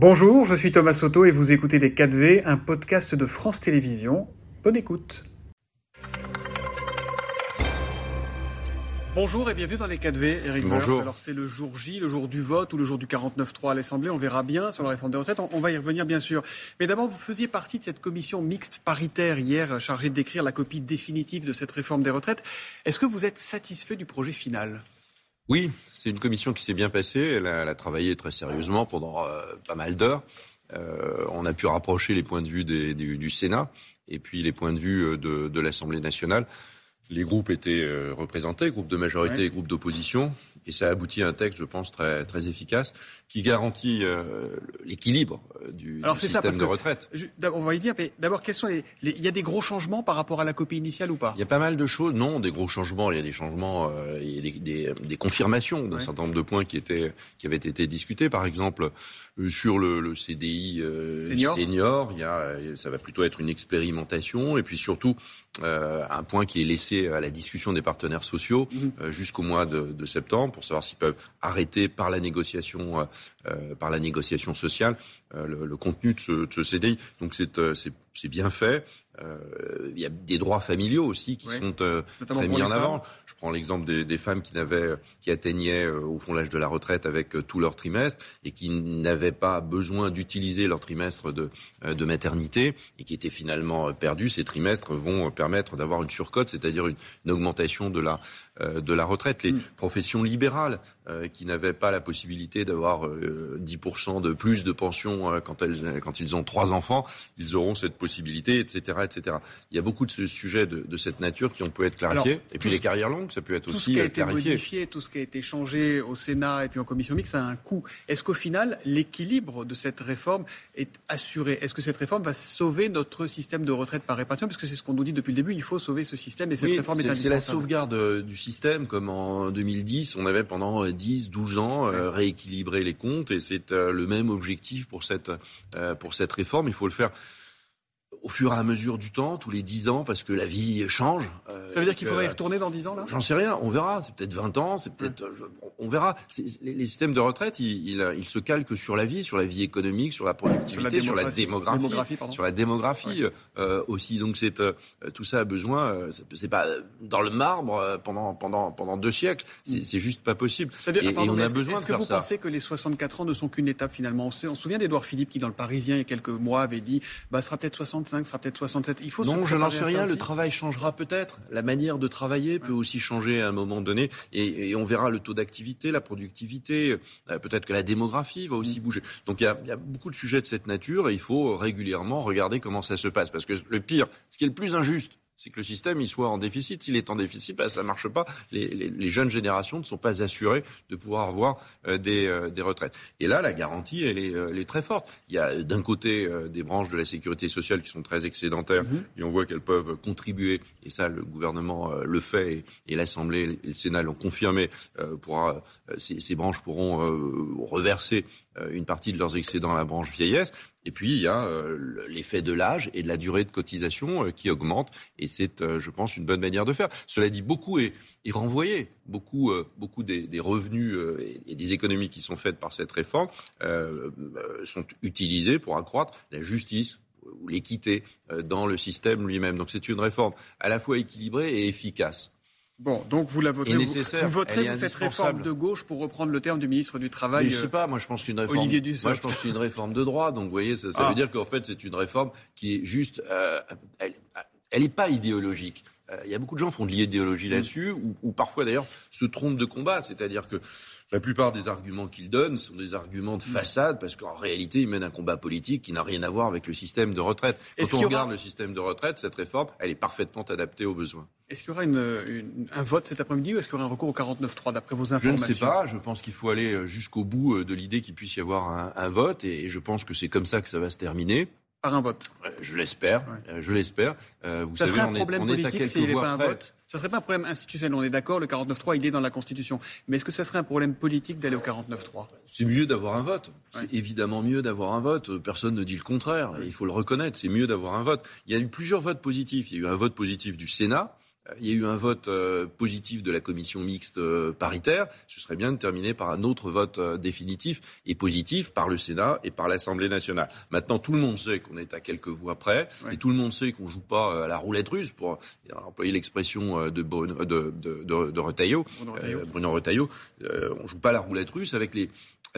Bonjour, je suis Thomas Soto et vous écoutez Les 4V, un podcast de France Télévisions. Bonne écoute. Bonjour et bienvenue dans les 4V, Eric Bonjour. Alors c'est le jour J, le jour du vote ou le jour du 49-3 à l'Assemblée. On verra bien sur la réforme des retraites. On va y revenir bien sûr. Mais d'abord, vous faisiez partie de cette commission mixte paritaire hier chargée d'écrire la copie définitive de cette réforme des retraites. Est-ce que vous êtes satisfait du projet final? Oui, c'est une commission qui s'est bien passée. Elle a, travaillé très sérieusement pendant euh, pas mal d'heures. Euh, on a pu rapprocher les points de vue des, du, Sénat et puis les points de vue euh, de, de l'Assemblée nationale. Les groupes étaient représentés, groupes de majorité et groupes d'opposition, et ça a abouti à un texte, je pense, très, très efficace qui garantit euh, l'équilibre euh, du, du système de retraite. on va y dire, mais d'abord, quels sont les, il y a des gros changements par rapport à la copie initiale ou pas? Il y a pas mal de choses. Non, des gros changements. Il y a des changements, euh, il y a des, des, des confirmations d'un certain nombre de points qui étaient, qui avaient été discutés. Par exemple, sur le, le CDI senior. senior, il y a, ça va plutôt être une expérimentation, et puis surtout un point qui est laissé à la discussion des partenaires sociaux mhm. jusqu'au mois de, de, septembre pour savoir s'ils peuvent arrêter par la négociation euh, par la négociation sociale euh, le, contenu de ce, de ce CDI. Donc euh, c'est bien fait. Il y a des droits familiaux aussi qui sont très mis en avant. Je prends l'exemple des, des, femmes qui qui atteignaient au fond l'âge de la retraite avec tout leur trimestre et qui n'avaient pas besoin d'utiliser leur trimestre de, de maternité et qui étaient finalement perdus. Ces trimestres vont permettre d'avoir une surcote, c'est-à-dire une, augmentation de la, de la retraite. Les mm. professions libérales qui n'avaient pas la possibilité d'avoir 10% de plus de pension euh, quand, elles, quand ils ont trois enfants, ils auront cette possibilité, etc., etc. Il y a beaucoup de sujets de, de cette nature qui ont pu être clarifiés. et puis les carrières longues, ça peut être aussi clarifié. Tout ce qui a été modifié, tout ce qui a été changé au Sénat et puis en commission mixte, ça a un coût. Est-ce qu'au final, l'équilibre de cette réforme est assuré? Est-ce que cette réforme va sauver notre système de retraite par répartition? Parce que c'est ce qu'on nous dit depuis le début, il faut sauver ce système et cette réforme est, C'est la sauvegarde euh, du système, comme en 2010, on avait pendant 10, 12 ans euh, rééquilibré les comptes et c'est euh, le même objectif pour cette, euh, pour cette réforme. Il faut le faire au fur et à mesure du temps, tous les 10 ans, parce que la vie change. Euh, ça veut dire qu'il faudrait y retourner dans 10 ans, là? J'en sais rien, on verra. C'est peut-être 20 ans, c'est peut-être... On verra. Les, systèmes de retraite, ils, ils, se calquent sur la vie, sur la vie économique, sur la productivité, sur la démographie, sur la démographie euh, aussi. Donc c'est euh, tout ça a besoin... c'est pas dans le marbre pendant, pendant, pendant deux siècles. C'est mm. juste pas possible. et, on a besoin de faire ça. Est-ce que vous pensez que les 64 ans ne sont qu'une étape, finalement? On se souvient d'Edouard Philippe qui, dans le Parisien, il y a quelques mois, avait dit bah, « ce sera peut-être 65 sera peut-être 67. Il faut non, je n'en sais rien. Le travail changera peut-être. La manière de travailler peut aussi changer à un moment donné. Et, on verra le taux d'activité, la productivité. Euh, peut-être que la démographie va aussi mm. bouger. Donc il y, a, il y, a, beaucoup de sujets de cette nature et il faut régulièrement regarder comment ça se passe. Parce que le pire, ce qui est le plus injuste, c'est que le système il soit en déficit. S'il est en déficit, bah, ça ne marche pas. Les, jeunes générations ne sont pas assurées de pouvoir avoir euh, euh, des, retraites. Et là, la garantie, elle est, euh, très forte. Il y a d'un côté des branches de la sécurité sociale qui sont très excédentaires mhm. et on voit qu'elles peuvent contribuer, et ça, le gouvernement le fait et, l'Assemblée et le Sénat l'ont confirmé, pour, ces, ces, branches pourront reverser une partie de leurs excédents à la branche vieillesse. Et puis, il y a euh, l'effet de l'âge et de la durée de cotisation euh, qui augmente. Et c'est, euh, je pense, une bonne manière de faire. Cela dit, beaucoup est, renvoyé. Beaucoup, beaucoup des, revenus et des économies qui sont faites par cette réforme sont utilisés pour accroître la justice ou l'équité dans le système lui-même. Donc c'est une réforme à la fois équilibrée et efficace. Bon, donc vous la voterez. Vous, voterez cette réforme de gauche pour reprendre le terme du ministre du Travail. je sais pas. Moi, je pense qu'une réforme. Olivier Moi, je pense qu'une réforme de droit. Donc, vous voyez, ça, ça veut ah. dire qu'en fait, c'est une réforme qui est juste. Euh, elle n'est pas idéologique. Euh, il y a beaucoup de gens qui font de l'idéologie là-dessus, ou, ou, parfois d'ailleurs se trompent de combat. C'est-à-dire que la plupart des arguments qu'il donne sont des arguments de façade parce qu'en réalité, il mène un combat politique qui n'a rien à voir avec le système de retraite. Quand on regarde le système de retraite, cette réforme, elle est parfaitement adaptée aux besoins. Est-ce qu'il y aura un vote cet après-midi ou est-ce qu'il y aura un recours au 49.3 d'après vos informations Je ne sais pas. Je pense qu'il faut aller jusqu'au bout euh, de l'idée qu'il puisse y avoir un vote et je pense que c'est comme ça que ça va se terminer par un vote. Je l'espère, euh, je l'espère. Euh, vous ça savez, serait un problème politique s'il n'y avait pas un vote Ça serait pas un problème institutionnel. On est d'accord, le 49-3, il est dans la Constitution. Mais est-ce que ça serait un problème politique d'aller au 49-3 C'est mieux d'avoir un vote. C'est évidemment mieux d'avoir un vote. Personne ne dit le contraire. Il faut le reconnaître. C'est mieux d'avoir un vote. Il y a eu plusieurs votes positifs. Il y a eu un vote positif du Sénat il y a eu un vote positif de la commission mixte paritaire. Ce serait bien de terminer par un autre vote définitif et positif par le Sénat et par l'Assemblée nationale. Maintenant, tout le monde sait qu'on est à quelques voix près et tout le monde sait qu'on joue pas à la roulette russe pour employer l'expression de, de, de, de, de Retailleau, Bruno Retailleau. on joue pas à la roulette russe avec les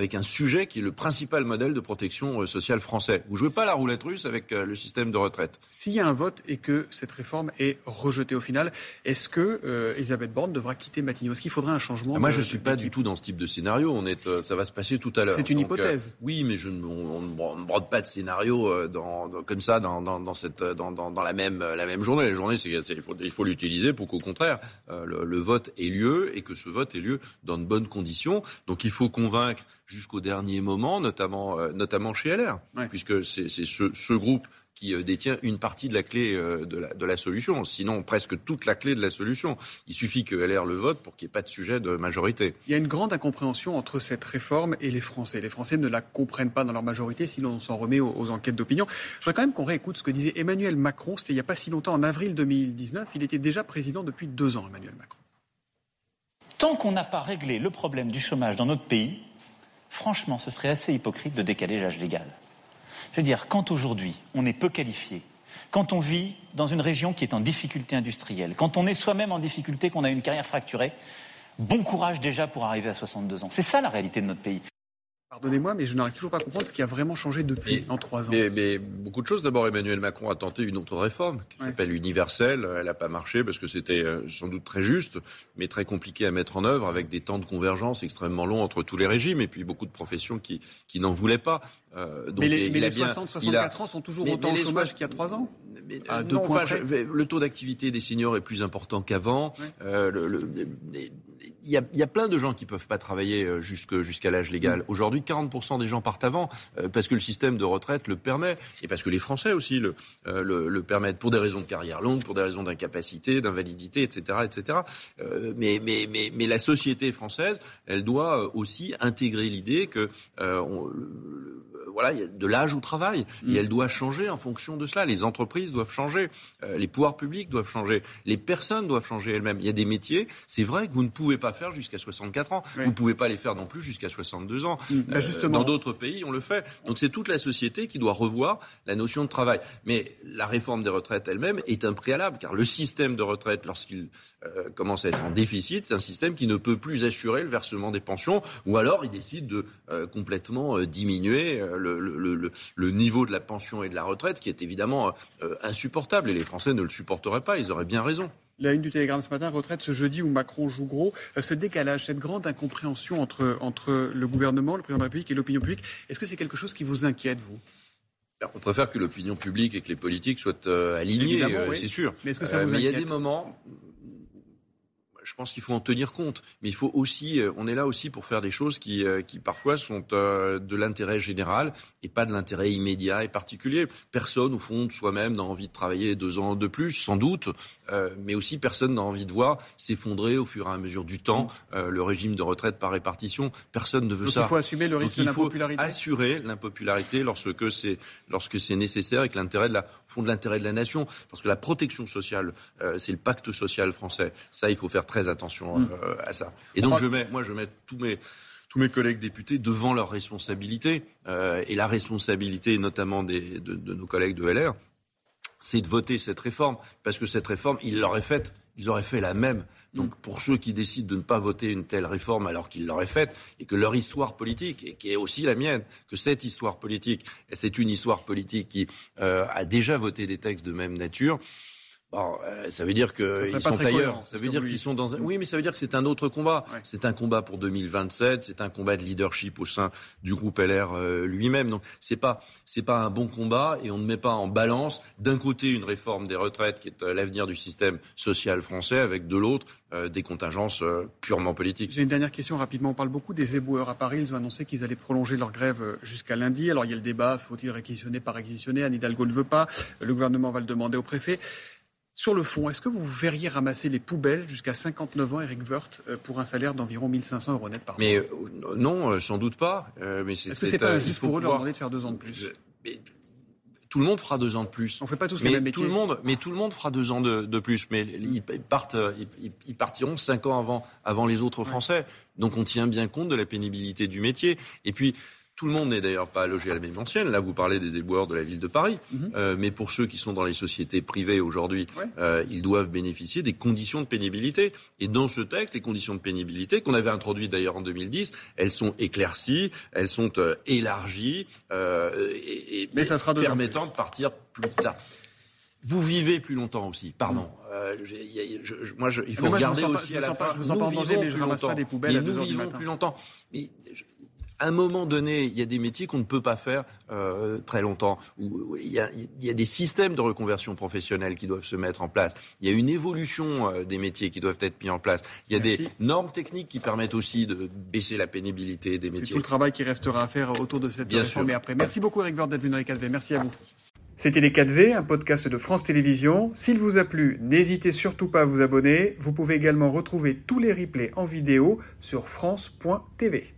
avec un sujet qui est le principal modèle de protection euh, sociale français. Vous jouez pas la roulette russe avec euh, le système de retraite. S'il y a un vote et que cette réforme est rejetée au final, est-ce que euh, Elisabeth Borne devra quitter Matignon? Est-ce qu'il faudrait un changement Moi, je ne suis pas du tout dans ce type de scénario. On est, ça va se passer tout à l'heure. C'est une hypothèse. oui, mais je, on, ne brode pas de scénario dans, comme ça dans, cette, la, même, la même journée. La journée, c'est, il faut l'utiliser pour qu'au contraire, le, le vote ait lieu et que ce vote ait lieu dans de bonnes conditions. Donc il faut convaincre jusqu'au dernier moment, notamment, euh, notamment chez LR, puisque c'est ce, ce, groupe qui euh, détient une partie de la clé euh, de la, de la, solution, sinon presque toute la clé de la solution. Il suffit que LR le vote pour qu'il n'y ait pas de sujet de majorité. Il y a une grande incompréhension entre cette réforme et les Français. Les Français ne la comprennent pas dans leur majorité, sinon on s'en remet aux, aux enquêtes d'opinion. Je voudrais quand même qu'on réécoute ce que disait Emmanuel Macron, c'était il n'y a pas si longtemps, en avril 2019. Il était déjà président depuis deux ans, Emmanuel Macron. Tant qu'on n'a pas réglé le problème du chômage dans notre pays, franchement, ce serait assez hypocrite de décaler l'âge légal. Je veux dire, quand aujourd'hui on est peu qualifié, quand on vit dans une région qui est en difficulté industrielle, quand on est soi-même en difficulté, qu'on a une carrière fracturée, bon courage déjà pour arriver à 62 ans. C'est ça la réalité de notre pays. Pardonnez-moi, mais je n'arrive toujours pas à comprendre ce qui a vraiment changé depuis en trois ans. Mais, beaucoup de choses. D'abord, Emmanuel Macron a tenté une autre réforme qui s'appelle universelle. Elle n'a pas marché parce que c'était euh, sans doute très juste, mais très compliqué à mettre en œuvre avec des temps de convergence extrêmement longs entre tous les régimes et puis beaucoup de professions qui, qui n'en voulaient pas. Euh, donc mais les, mais les 60-64 ans sont toujours autant de chômage qu'il y a trois ans à deux points Le taux d'activité des seniors est plus important qu'avant. Euh, le, il y, a, y, a, plein de gens qui peuvent pas travailler euh, jusqu'à l'âge légal. Mm. Aujourd'hui, 40% des gens partent avant euh, parce que le système de retraite le permet et parce que les Français aussi le, euh, le, le, permettent pour des raisons de carrière longue, pour des raisons d'incapacité, d'invalidité, etc., etc. mais, mais, mais, mais la société française, elle doit aussi intégrer l'idée que on, voilà, il y a de l'âge au travail et mm. elle doit changer en fonction de cela. Les entreprises doivent changer, les pouvoirs publics doivent changer, les personnes doivent changer elles-mêmes. Il y a des métiers, c'est vrai que vous ne pouvez pas faire jusqu'à 64 ans. Vous ne pouvez pas les faire non plus jusqu'à 62 ans. Mm. Bah, euh, dans d'autres pays, on le fait. Donc c'est toute la société qui doit revoir la notion de travail. Mais la réforme des retraites elle-même est un préalable, car le système de retraite, lorsqu'il euh, commence à être en déficit, c'est un système qui ne peut plus assurer le versement des pensions, ou alors il décide de euh, complètement diminuer le, le, le, niveau de la pension et de la retraite, ce qui est évidemment insupportable. Et les Français ne le supporteraient pas, ils auraient bien raison la une du Télégramme ce matin, retraite ce jeudi où Macron joue gros. Euh, ce décalage, cette grande incompréhension entre, entre le gouvernement, le président de la République et l'opinion publique, est-ce que c'est quelque chose qui vous inquiète, vous? On préfère que l'opinion publique et que les politiques soient euh, alignés, euh, c'est sûr. Mais est-ce que ça vous inquiète Il y a des moments, je pense qu'il faut en tenir compte. Mais il faut aussi, euh, on est là aussi pour faire des choses qui, euh, qui parfois sont euh, de l'intérêt général et pas de l'intérêt immédiat et particulier. Personne, au fond, de soi-même, n'a envie de travailler deux ans de plus, sans doute, mais aussi personne n'a envie de voir s'effondrer au fur et à mesure du temps le régime de retraite par répartition. Personne ne veut ça. Il faut assumer le risque de l'impopularité. Il faut assurer l'impopularité lorsque c'est lorsque c'est nécessaire et que l'intérêt de la fond de l'intérêt de la nation, parce que la protection sociale, c'est le pacte social français. Ça, il faut faire très attention mm. euh, à ça. Et donc, je mets, moi, je mets tous mes tous mes collègues députés devant leurs responsabilités euh, et la responsabilité notamment des, de, nos collègues de LR, c'est de voter cette réforme parce que cette réforme, ils l'auraient faite, ils auraient fait la même. Donc pour ceux qui décident de ne pas voter une telle réforme alors qu'ils l'auraient faite et que leur histoire politique et qui est aussi la mienne, que cette histoire politique, c'est une histoire politique qui euh, a déjà voté des textes de même nature. Bon, euh, ça veut dire qu'ils sont ailleurs. Ça veut dire qu'ils sont dans un... Oui, mais ça veut dire que c'est un autre combat. C'est un combat pour 2027. C'est un combat de leadership au sein du groupe LR euh, lui-même. Donc, c'est pas c'est pas un bon combat et on ne met pas en balance d'un côté une réforme des retraites qui est euh, l'avenir du système social français, avec de l'autre des contingences purement politiques. J'ai une dernière question rapidement. On parle beaucoup des éboueurs à Paris. Ils ont annoncé qu'ils allaient prolonger leur grève jusqu'à lundi. Alors il y a le débat faut-il réquisitionner par réquisitionner? Anne Hidalgo ne veut pas. Le gouvernement va le demander au préfet. Sur le fond, est-ce que vous verriez ramasser les poubelles jusqu'à 59 ans, Eric Woerth, euh, pour un salaire d'environ 1500 euros net par mois Mais euh, non, euh, sans doute pas. mais est-ce que c'est pas injuste pour eux de leur demander de faire deux ans de plus tout le monde fera deux ans de plus. On fait pas tous mais les mêmes métiers. Tout le monde, mais tout le monde fera deux ans de, de plus. Mais ils, partent, ils, ils, partiront cinq ans avant, avant les autres Français. Donc on tient bien compte de la pénibilité du métier. Et puis tout le monde n'est d'ailleurs pas logé à la même ancienne. Là, vous parlez des éboueurs de la ville de Paris. Mhm. euh, mais pour ceux qui sont dans les sociétés privées aujourd'hui, Ouais. euh, ils doivent bénéficier des conditions de pénibilité. Et dans ce texte, les conditions de pénibilité, qu'on avait introduites d'ailleurs en 2010, elles sont éclaircies, elles sont euh, élargies et, et- Mais ça sera permettant de partir plus tard. Vous vivez plus longtemps aussi, pardon. Euh, je- je- moi, je- il faut moi, je me regarder pas- aussi me à la sens pas- fin. je me sens pas en danger, vivons mais je plus ramasse pas des poubelles à nous heures du vivons matin. plus longtemps. Mais à un moment donné, il y a des métiers qu'on ne peut pas faire euh, très longtemps. Où il y, a, il y a des systèmes de reconversion professionnelle qui doivent se mettre en place. Il y a une évolution euh, des métiers qui doivent être mis en place. Il y a Merci. des normes techniques qui permettent aussi de baisser la pénibilité des C'est métiers. tout le travail qui restera à faire autour de cette Bien réforme sûr. et après. Merci beaucoup Eric Vert d'être venu dans les 4V. Merci à vous. C'était les 4V, un podcast de France Télévisions. S'il vous a plu, n'hésitez surtout pas à vous abonner. Vous pouvez également retrouver tous les replays en vidéo sur France.tv.